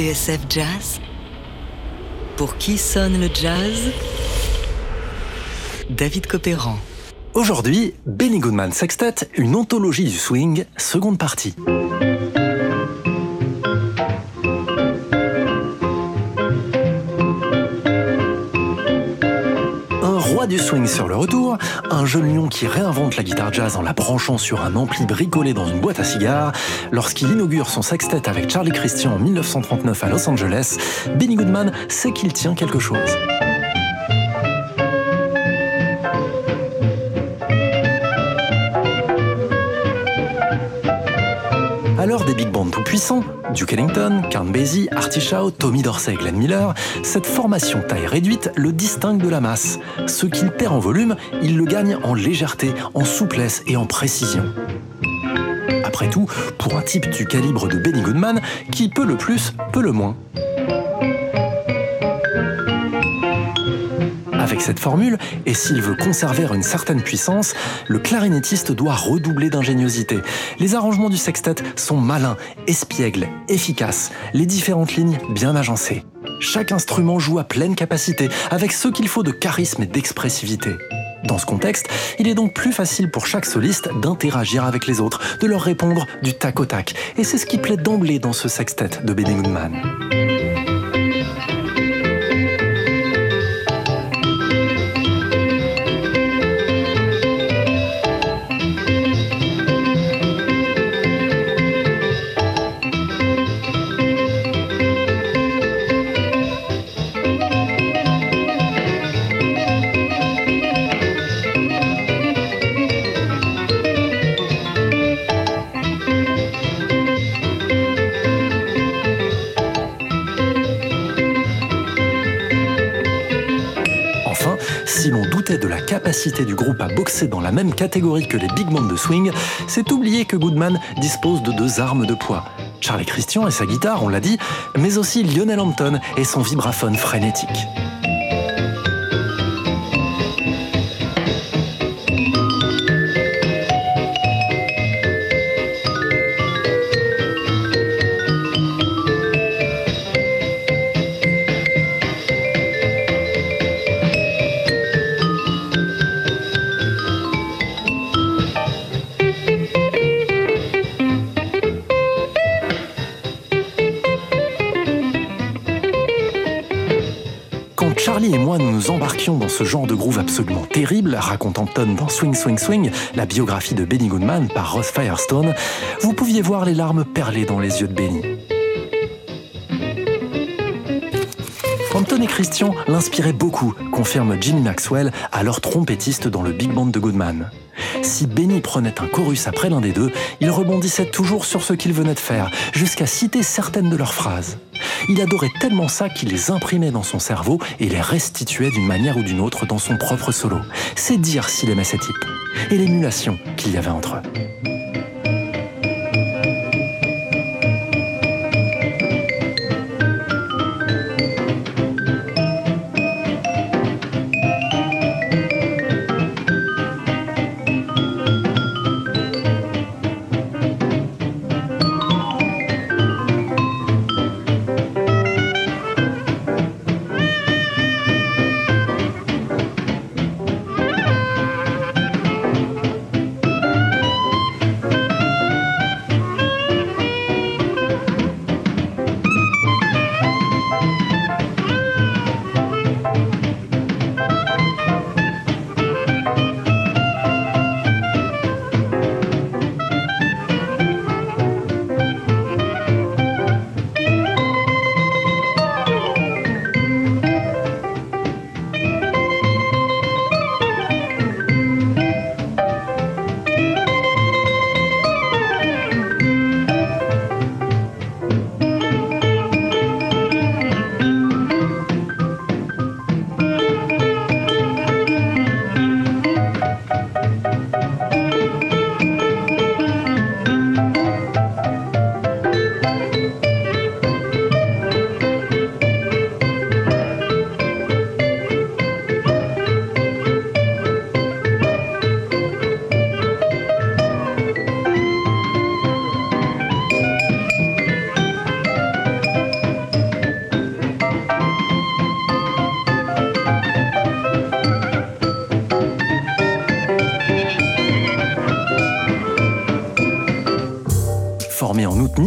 TSF Jazz Pour qui sonne le jazz? David Copéran. Aujourd'hui, Benny Goodman Sextet, une anthologie du swing, seconde partie. Du swing sur le retour, un jeune lion qui réinvente la guitare jazz en la branchant sur un ampli bricolé dans une boîte à cigares, lorsqu'il inaugure son sextet avec Charlie Christian en 1939 à Los Angeles, Benny Goodman sait qu'il tient quelque chose. Alors des big bands tout puissants, Duke Ellington, Count Basie, Artie Shaw, Tommy Dorsey Glenn Miller, cette formation taille réduite le distingue de la masse. Ce qu'il perd en volume, il le gagne en légèreté, en souplesse et en précision. Après tout, pour un type du calibre de Benny Goodman, qui peut le plus, peut le moins. Avec cette formule, et s'il veut conserver une certaine puissance, le clarinettiste doit redoubler d'ingéniosité. Les arrangements du sextet sont malins, espiègles, efficaces, les différentes lignes bien agencées. Chaque instrument joue à pleine capacité, avec ce qu'il faut de charisme et d'expressivité. Dans ce contexte, il est donc plus facile pour chaque soliste d'interagir avec les autres, de leur répondre du tac au tac. Et c'est ce qui plaît d'emblée dans ce sextet de Benny Goodman. Capacité du groupe à boxer dans la même catégorie que les big bands de swing, c'est oublier que Goodman dispose de deux armes de poids. Charlie Christian et sa guitare, on l'a dit, mais aussi Lionel Hampton et son vibraphone frénétique. Ce genre de groove absolument terrible, raconte Hampton dans Swing Swing Swing, la biographie de Benny Goodman par Ross Firestone, vous pouviez voir les larmes perler dans les yeux de Benny. Hampton et Christian l'inspiraient beaucoup, confirme Jimmy Maxwell, alors trompettiste dans le big band de Goodman. Si Benny prenait un chorus après l'un des deux, il rebondissait toujours sur ce qu'il venait de faire, jusqu'à citer certaines de leurs phrases. Il adorait tellement ça qu'il les imprimait dans son cerveau et les restituait d'une manière ou d'une autre dans son propre solo. C'est dire s'il aimait ces types et l'émulation qu'il y avait entre eux.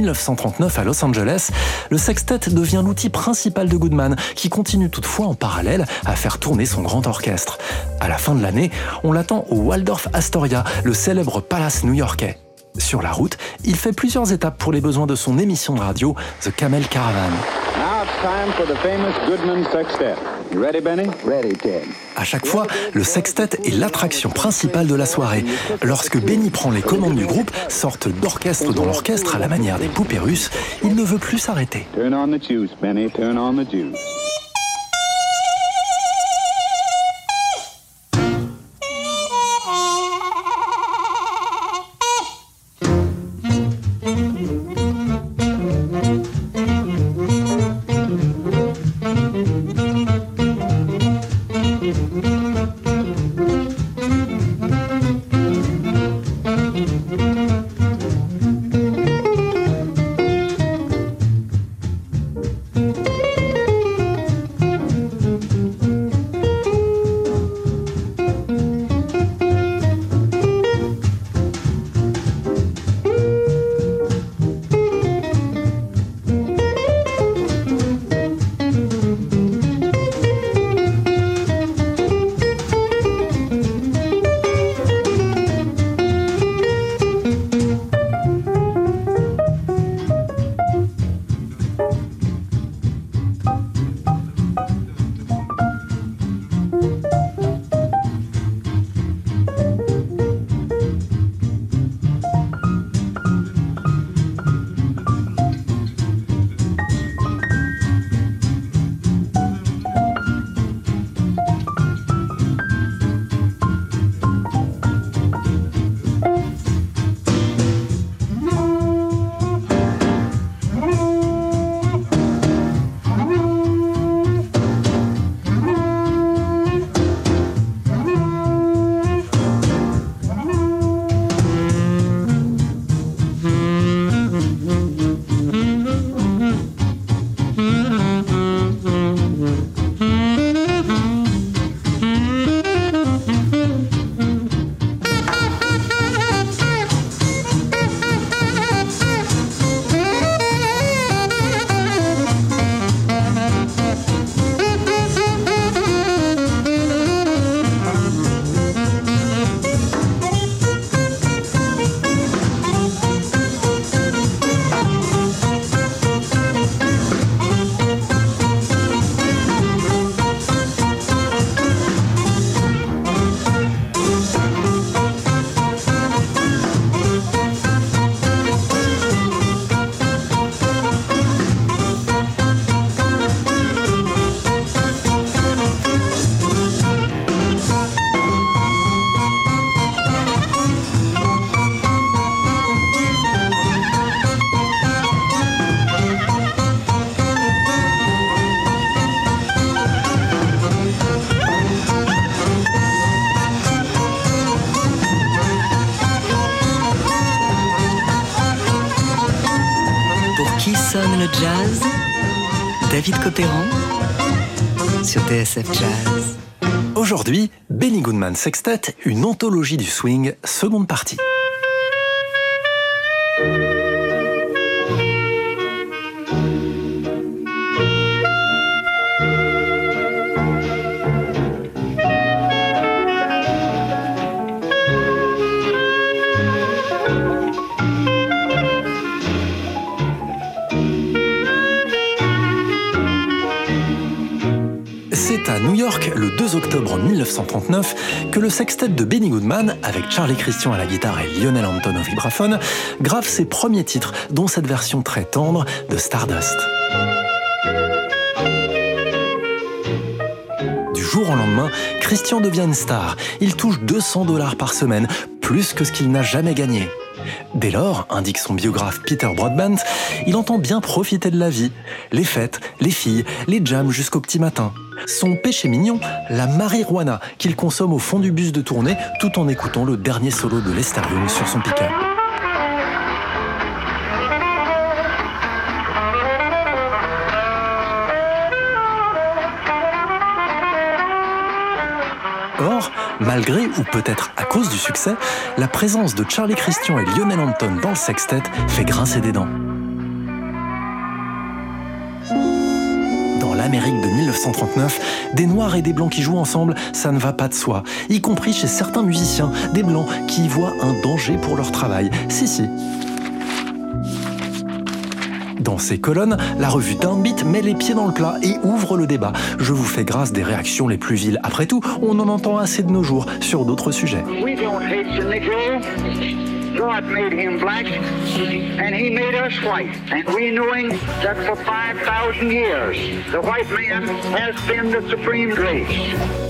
1939 à Los Angeles, le sextet devient l'outil principal de Goodman, qui continue toutefois en parallèle à faire tourner son grand orchestre. À la fin de l'année, on l'attend au Waldorf Astoria, le célèbre palace new-yorkais. Sur la route, il fait plusieurs étapes pour les besoins de son émission de radio, The Camel Caravan. À chaque fois, le sextet est l'attraction principale de la soirée. Lorsque Benny prend les commandes du groupe, sorte d'orchestre dans l'orchestre à la manière des poupées russes, il ne veut plus s'arrêter. jazz, David Copéran sur TSF Jazz. Aujourd'hui, Benny Goodman Sextet, une anthologie du swing, seconde partie. New York le 2 octobre 1939 que le sextet de Benny Goodman, avec Charlie Christian à la guitare et Lionel Hampton au vibraphone, grave ses premiers titres, dont cette version très tendre de Stardust. Du jour au lendemain, Christian devient une star. Il touche 200 dollars par semaine, plus que ce qu'il n'a jamais gagné. Dès lors, indique son biographe Peter Broadbent, il entend bien profiter de la vie. Les fêtes, les filles, les jams jusqu'au petit matin. Son péché mignon, la marijuana qu'il consomme au fond du bus de tournée tout en écoutant le dernier solo de Lester Young sur son pick-up. Malgré, ou peut-être à cause du succès, la présence de Charlie Christian et Lionel Hampton dans le sextet fait grincer des dents. Dans l'Amérique de 1939, des Noirs et des Blancs qui jouent ensemble, ça ne va pas de soi, y compris chez certains musiciens, des Blancs qui y voient un danger pour leur travail. Si, si, dans ces colonnes, la revue Downbeat met les pieds dans le plat et ouvre le débat. Je vous fais grâce des réactions les plus viles. Après tout, on en entend assez de nos jours sur d'autres sujets. God made him black, and he made us white. And we knowing that for 5,000 years, the white man has been the supreme grace.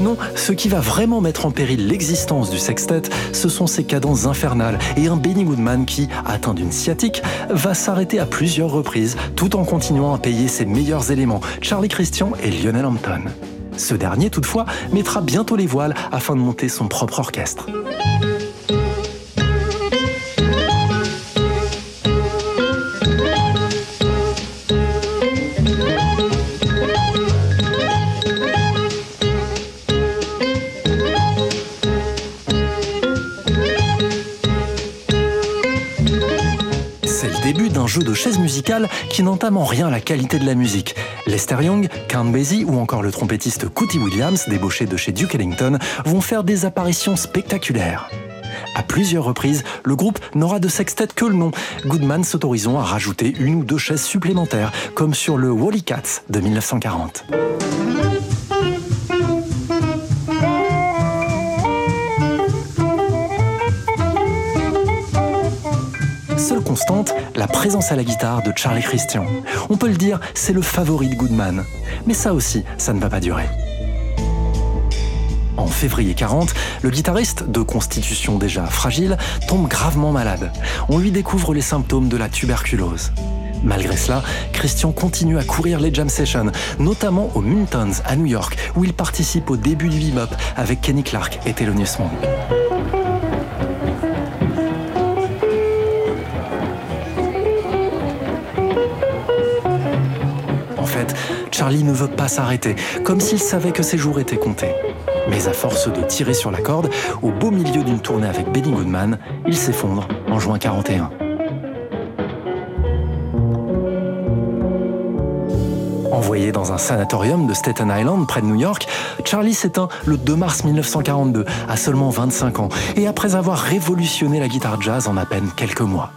Non, ce qui va vraiment mettre en péril l'existence du sextet, ce sont ses cadences infernales et un Benny Goodman qui, atteint d'une sciatique, va s'arrêter à plusieurs reprises tout en continuant à payer ses meilleurs éléments, Charlie Christian et Lionel Hampton. Ce dernier, toutefois, mettra bientôt les voiles afin de monter son propre orchestre. Jeu de chaises musicales qui n'entame en rien la qualité de la musique. Lester Young, Count Basie ou encore le trompettiste Cootie Williams, débauché de chez Duke Ellington, vont faire des apparitions spectaculaires. À plusieurs reprises, le groupe n'aura de sextet que le nom, Goodman s'autorisant à rajouter une ou deux chaises supplémentaires, comme sur le Wally Cats de 1940. Constante, la présence à la guitare de Charlie Christian. On peut le dire, c'est le favori de Goodman. Mais ça aussi, ça ne va pas durer. En février 40, le guitariste, de constitution déjà fragile, tombe gravement malade. On lui découvre les symptômes de la tuberculose. Malgré cela, Christian continue à courir les jam sessions, notamment au Mintons à New York, où il participe au début du bebop avec Kenny Clark et Thelonious Monk. Charlie ne veut pas s'arrêter, comme s'il savait que ses jours étaient comptés. Mais à force de tirer sur la corde, au beau milieu d'une tournée avec Benny Goodman, il s'effondre en juin 41. Envoyé dans un sanatorium de Staten Island, près de New York, Charlie s'éteint le 2 mars 1942, à seulement 25 ans, et après avoir révolutionné la guitare jazz en à peine quelques mois.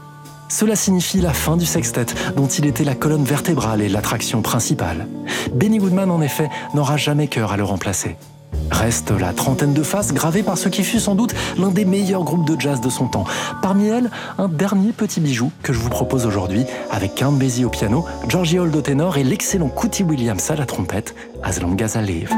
Cela signifie la fin du sextet, dont il était la colonne vertébrale et l'attraction principale. Benny Goodman, en effet, n'aura jamais cœur à le remplacer. Reste la trentaine de faces gravées par ce qui fut sans doute l'un des meilleurs groupes de jazz de son temps. Parmi elles, un dernier petit bijou que je vous propose aujourd'hui avec Count Basie au piano, Georgie Holt au ténor et l'excellent Cootie Williams à la trompette, As Long Live.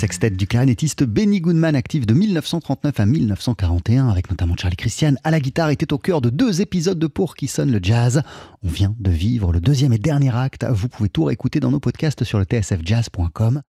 Sextet du clarinettiste Benny Goodman, actif de 1939 à 1941, avec notamment Charlie Christian à la guitare, était au cœur de deux épisodes de Pour qui sonne le jazz. On vient de vivre le deuxième et dernier acte. Vous pouvez tout réécouter dans nos podcasts sur le tsfjazz.com.